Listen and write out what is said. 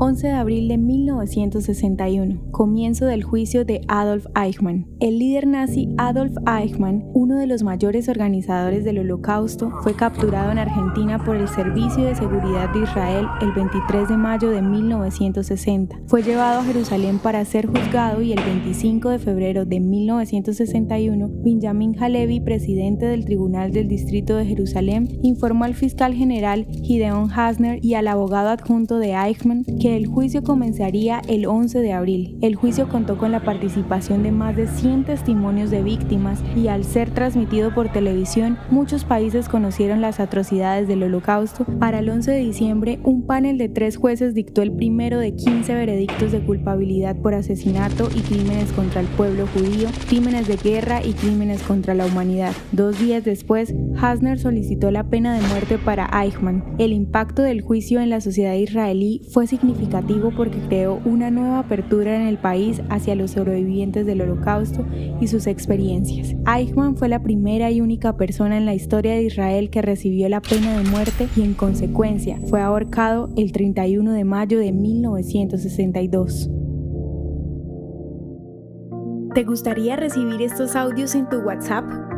11 de abril de 1961, comienzo del juicio de Adolf Eichmann. El líder nazi Adolf Eichmann, uno de los mayores organizadores del Holocausto, fue capturado en Argentina por el Servicio de Seguridad de Israel el 23 de mayo de 1960. Fue llevado a Jerusalén para ser juzgado y el 25 de febrero de 1961, Benjamin Halevi, presidente del Tribunal del Distrito de Jerusalén, informó al fiscal general Gideon Hasner y al abogado adjunto de Eichmann que el juicio comenzaría el 11 de abril. El juicio contó con la participación de más de 100 testimonios de víctimas y al ser transmitido por televisión, muchos países conocieron las atrocidades del holocausto. Para el 11 de diciembre, un panel de tres jueces dictó el primero de 15 veredictos de culpabilidad por asesinato y crímenes contra el pueblo judío, crímenes de guerra y crímenes contra la humanidad. Dos días después, Hasner solicitó la pena de muerte para Eichmann. El impacto del juicio en la sociedad israelí fue significativo porque creó una nueva apertura en el país hacia los sobrevivientes del holocausto y sus experiencias. Eichmann fue la primera y única persona en la historia de Israel que recibió la pena de muerte y en consecuencia fue ahorcado el 31 de mayo de 1962. ¿Te gustaría recibir estos audios en tu WhatsApp?